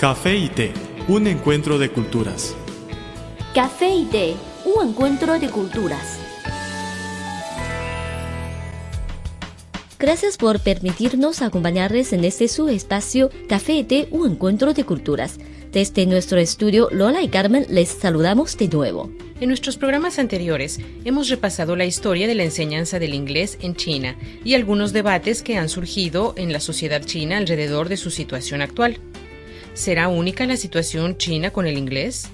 Café y té, un encuentro de culturas. Café y té, un encuentro de culturas. Gracias por permitirnos acompañarles en este su espacio Café y té, un encuentro de culturas. Desde nuestro estudio, Lola y Carmen les saludamos de nuevo. En nuestros programas anteriores hemos repasado la historia de la enseñanza del inglés en China y algunos debates que han surgido en la sociedad china alrededor de su situación actual. ¿Será única la situación china con el inglés?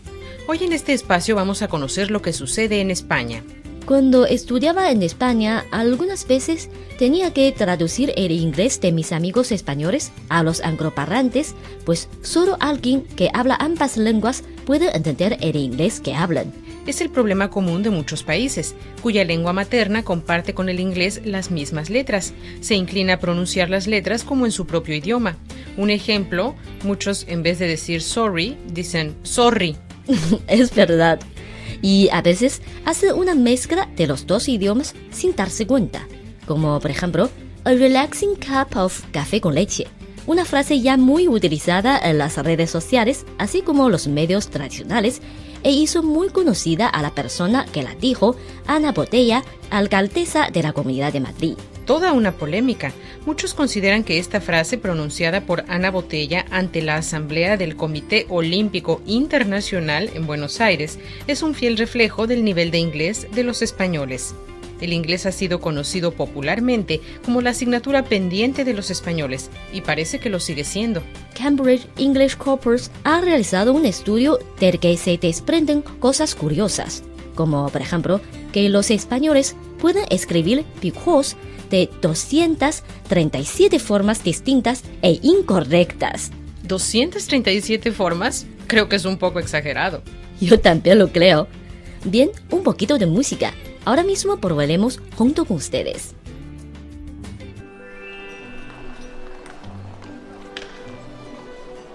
Hoy en este espacio vamos a conocer lo que sucede en España. Cuando estudiaba en España, algunas veces tenía que traducir el inglés de mis amigos españoles a los angloparlantes, pues solo alguien que habla ambas lenguas puede entender el inglés que hablan. Es el problema común de muchos países, cuya lengua materna comparte con el inglés las mismas letras. Se inclina a pronunciar las letras como en su propio idioma. Un ejemplo, muchos en vez de decir sorry, dicen sorry. es verdad y a veces hace una mezcla de los dos idiomas sin darse cuenta, como por ejemplo, a relaxing cup of café con leche, una frase ya muy utilizada en las redes sociales, así como los medios tradicionales, e hizo muy conocida a la persona que la dijo, Ana Botella, alcaldesa de la Comunidad de Madrid toda una polémica. Muchos consideran que esta frase pronunciada por Ana Botella ante la Asamblea del Comité Olímpico Internacional en Buenos Aires es un fiel reflejo del nivel de inglés de los españoles. El inglés ha sido conocido popularmente como la asignatura pendiente de los españoles y parece que lo sigue siendo. Cambridge English Corpus ha realizado un estudio del que se desprenden cosas curiosas, como por ejemplo que los españoles pueden escribir because de 237 formas distintas e incorrectas. ¿237 formas? Creo que es un poco exagerado. Yo también lo creo. Bien, un poquito de música. Ahora mismo probaremos junto con ustedes.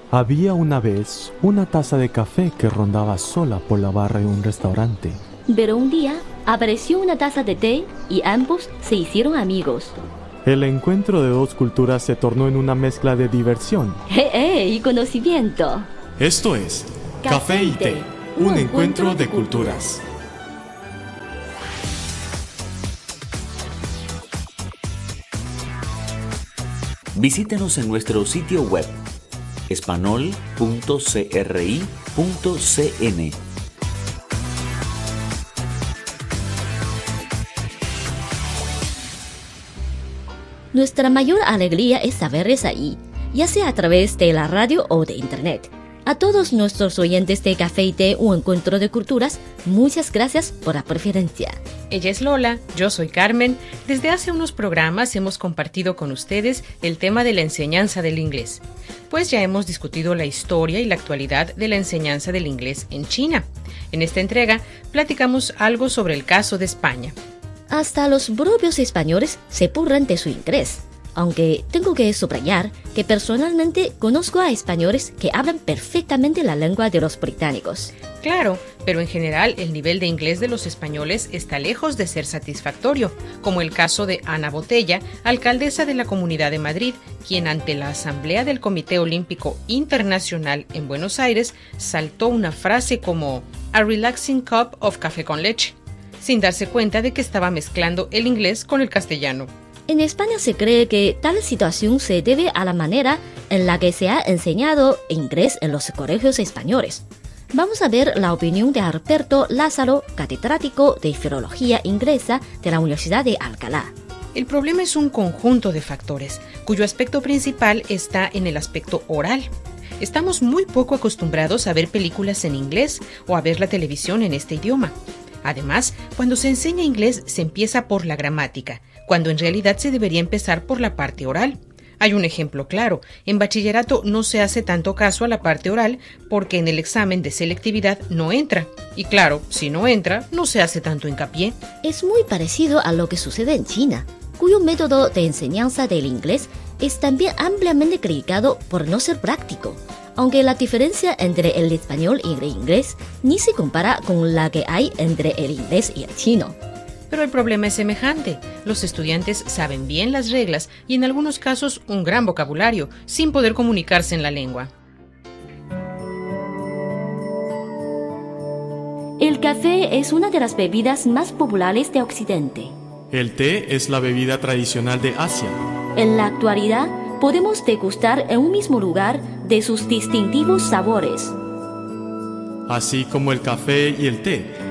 Había una vez una taza de café que rondaba sola por la barra de un restaurante. Pero un día apareció una taza de té y ambos se hicieron amigos. El encuentro de dos culturas se tornó en una mezcla de diversión ¡Eh, eh! y conocimiento. Esto es Café y Té, un encuentro de culturas. Visítenos en nuestro sitio web espanol.cri.cn Nuestra mayor alegría es saberles ahí, ya sea a través de la radio o de internet. A todos nuestros oyentes de Café y Té, un encuentro de culturas, muchas gracias por la preferencia. Ella es Lola, yo soy Carmen. Desde hace unos programas hemos compartido con ustedes el tema de la enseñanza del inglés, pues ya hemos discutido la historia y la actualidad de la enseñanza del inglés en China. En esta entrega platicamos algo sobre el caso de España. Hasta los propios españoles se purran de su inglés. Aunque tengo que subrayar que personalmente conozco a españoles que hablan perfectamente la lengua de los británicos. Claro, pero en general el nivel de inglés de los españoles está lejos de ser satisfactorio, como el caso de Ana Botella, alcaldesa de la Comunidad de Madrid, quien ante la Asamblea del Comité Olímpico Internacional en Buenos Aires saltó una frase como A relaxing cup of café con leche sin darse cuenta de que estaba mezclando el inglés con el castellano. En España se cree que tal situación se debe a la manera en la que se ha enseñado inglés en los colegios españoles. Vamos a ver la opinión de Alberto Lázaro, catedrático de Filología Inglesa de la Universidad de Alcalá. El problema es un conjunto de factores, cuyo aspecto principal está en el aspecto oral. Estamos muy poco acostumbrados a ver películas en inglés o a ver la televisión en este idioma. Además, cuando se enseña inglés se empieza por la gramática, cuando en realidad se debería empezar por la parte oral. Hay un ejemplo claro. En bachillerato no se hace tanto caso a la parte oral porque en el examen de selectividad no entra. Y claro, si no entra, no se hace tanto hincapié. Es muy parecido a lo que sucede en China, cuyo método de enseñanza del inglés es también ampliamente criticado por no ser práctico aunque la diferencia entre el español y el inglés ni se compara con la que hay entre el inglés y el chino. Pero el problema es semejante. Los estudiantes saben bien las reglas y en algunos casos un gran vocabulario, sin poder comunicarse en la lengua. El café es una de las bebidas más populares de Occidente. El té es la bebida tradicional de Asia. En la actualidad, podemos degustar en un mismo lugar de sus distintivos sabores. Así como el café y el té,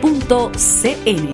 espanol.cri.cn.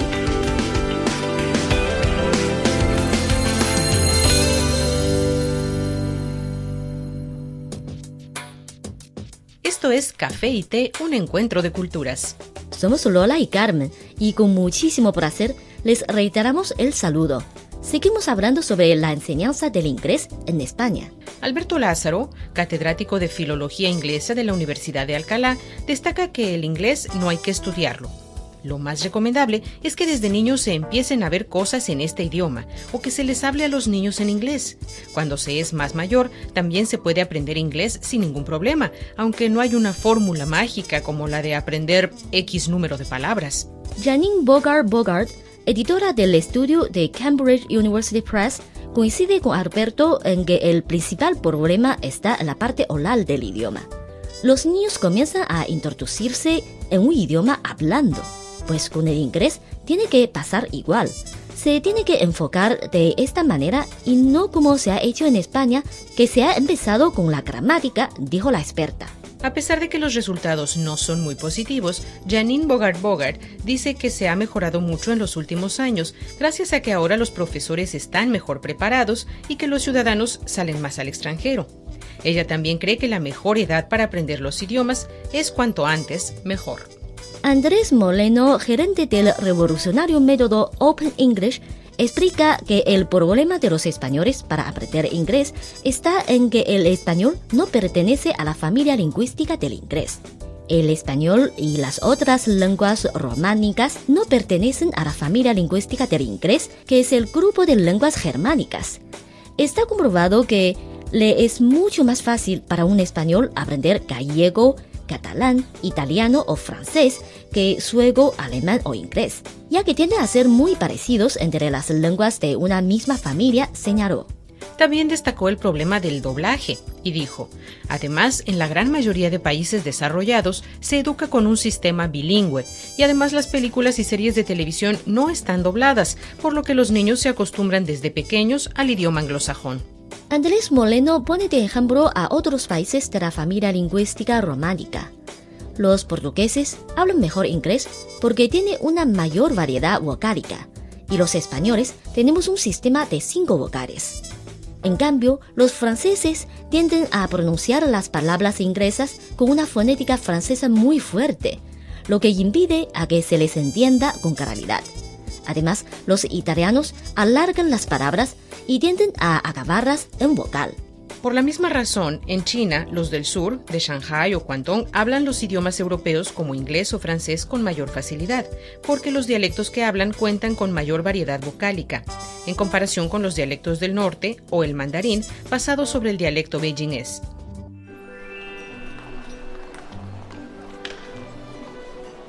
Esto es Café y Té, un encuentro de culturas. Somos Lola y Carmen y con muchísimo placer les reiteramos el saludo. Seguimos hablando sobre la enseñanza del inglés en España. Alberto Lázaro, catedrático de Filología Inglesa de la Universidad de Alcalá, destaca que el inglés no hay que estudiarlo. Lo más recomendable es que desde niños se empiecen a ver cosas en este idioma o que se les hable a los niños en inglés. Cuando se es más mayor, también se puede aprender inglés sin ningún problema, aunque no hay una fórmula mágica como la de aprender X número de palabras. Janine Bogart Bogart, editora del estudio de Cambridge University Press, coincide con Alberto en que el principal problema está en la parte oral del idioma. Los niños comienzan a introducirse en un idioma hablando pues con el inglés tiene que pasar igual. Se tiene que enfocar de esta manera y no como se ha hecho en España, que se ha empezado con la gramática, dijo la experta. A pesar de que los resultados no son muy positivos, Janine Bogart Bogart dice que se ha mejorado mucho en los últimos años, gracias a que ahora los profesores están mejor preparados y que los ciudadanos salen más al extranjero. Ella también cree que la mejor edad para aprender los idiomas es cuanto antes mejor. Andrés Moleno, gerente del revolucionario método Open English, explica que el problema de los españoles para aprender inglés está en que el español no pertenece a la familia lingüística del inglés. El español y las otras lenguas románicas no pertenecen a la familia lingüística del inglés, que es el grupo de lenguas germánicas. Está comprobado que le es mucho más fácil para un español aprender gallego, catalán, italiano o francés que sueco, alemán o inglés, ya que tienden a ser muy parecidos entre las lenguas de una misma familia, señaló. También destacó el problema del doblaje y dijo, además, en la gran mayoría de países desarrollados se educa con un sistema bilingüe y además las películas y series de televisión no están dobladas, por lo que los niños se acostumbran desde pequeños al idioma anglosajón. Andrés Moleno pone de ejemplo a otros países de la familia lingüística románica. Los portugueses hablan mejor inglés porque tiene una mayor variedad vocálica y los españoles tenemos un sistema de cinco vocales. En cambio, los franceses tienden a pronunciar las palabras inglesas con una fonética francesa muy fuerte, lo que impide a que se les entienda con claridad. Además, los italianos alargan las palabras y tienden a acabarlas en vocal. Por la misma razón, en China, los del sur, de Shanghai o Guangdong, hablan los idiomas europeos como inglés o francés con mayor facilidad, porque los dialectos que hablan cuentan con mayor variedad vocálica, en comparación con los dialectos del norte o el mandarín, basado sobre el dialecto beijingés.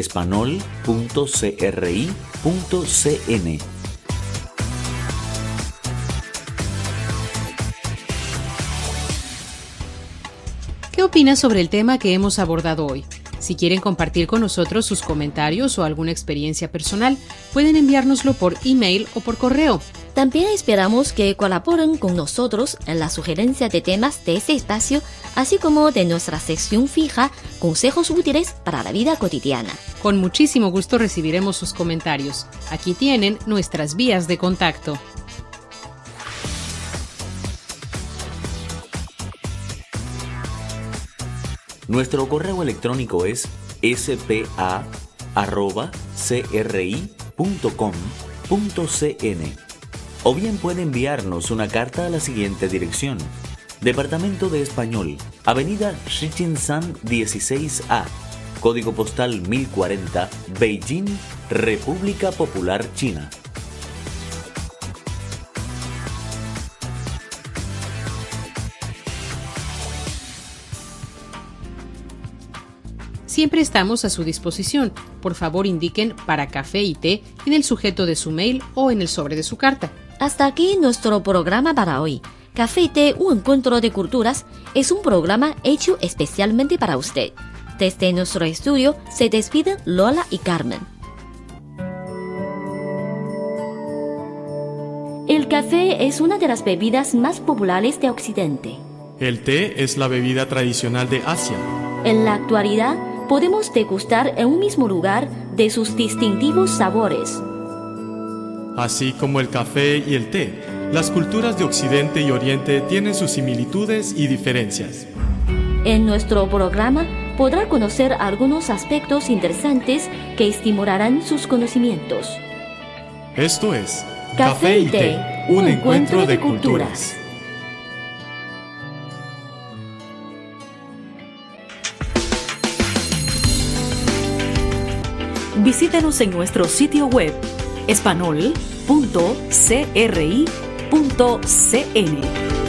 espanol.cri.cn. ¿Qué opinas sobre el tema que hemos abordado hoy? Si quieren compartir con nosotros sus comentarios o alguna experiencia personal, pueden enviárnoslo por email o por correo. También esperamos que colaboren con nosotros en la sugerencia de temas de este espacio, así como de nuestra sección fija Consejos útiles para la vida cotidiana. Con muchísimo gusto recibiremos sus comentarios. Aquí tienen nuestras vías de contacto. Nuestro correo electrónico es spa.cri.com.cn o bien puede enviarnos una carta a la siguiente dirección. Departamento de Español, Avenida San 16A, Código Postal 1040, Beijing, República Popular China. Siempre estamos a su disposición. Por favor indiquen para café y té en el sujeto de su mail o en el sobre de su carta. Hasta aquí nuestro programa para hoy. Café y té, un encuentro de culturas, es un programa hecho especialmente para usted. Desde nuestro estudio se despiden Lola y Carmen. El café es una de las bebidas más populares de Occidente. El té es la bebida tradicional de Asia. En la actualidad, podemos degustar en un mismo lugar de sus distintivos sabores. Así como el café y el té, las culturas de Occidente y Oriente tienen sus similitudes y diferencias. En nuestro programa podrá conocer algunos aspectos interesantes que estimularán sus conocimientos. Esto es Café y Té, un encuentro de culturas. Visítenos en nuestro sitio web espanol.cri.cn.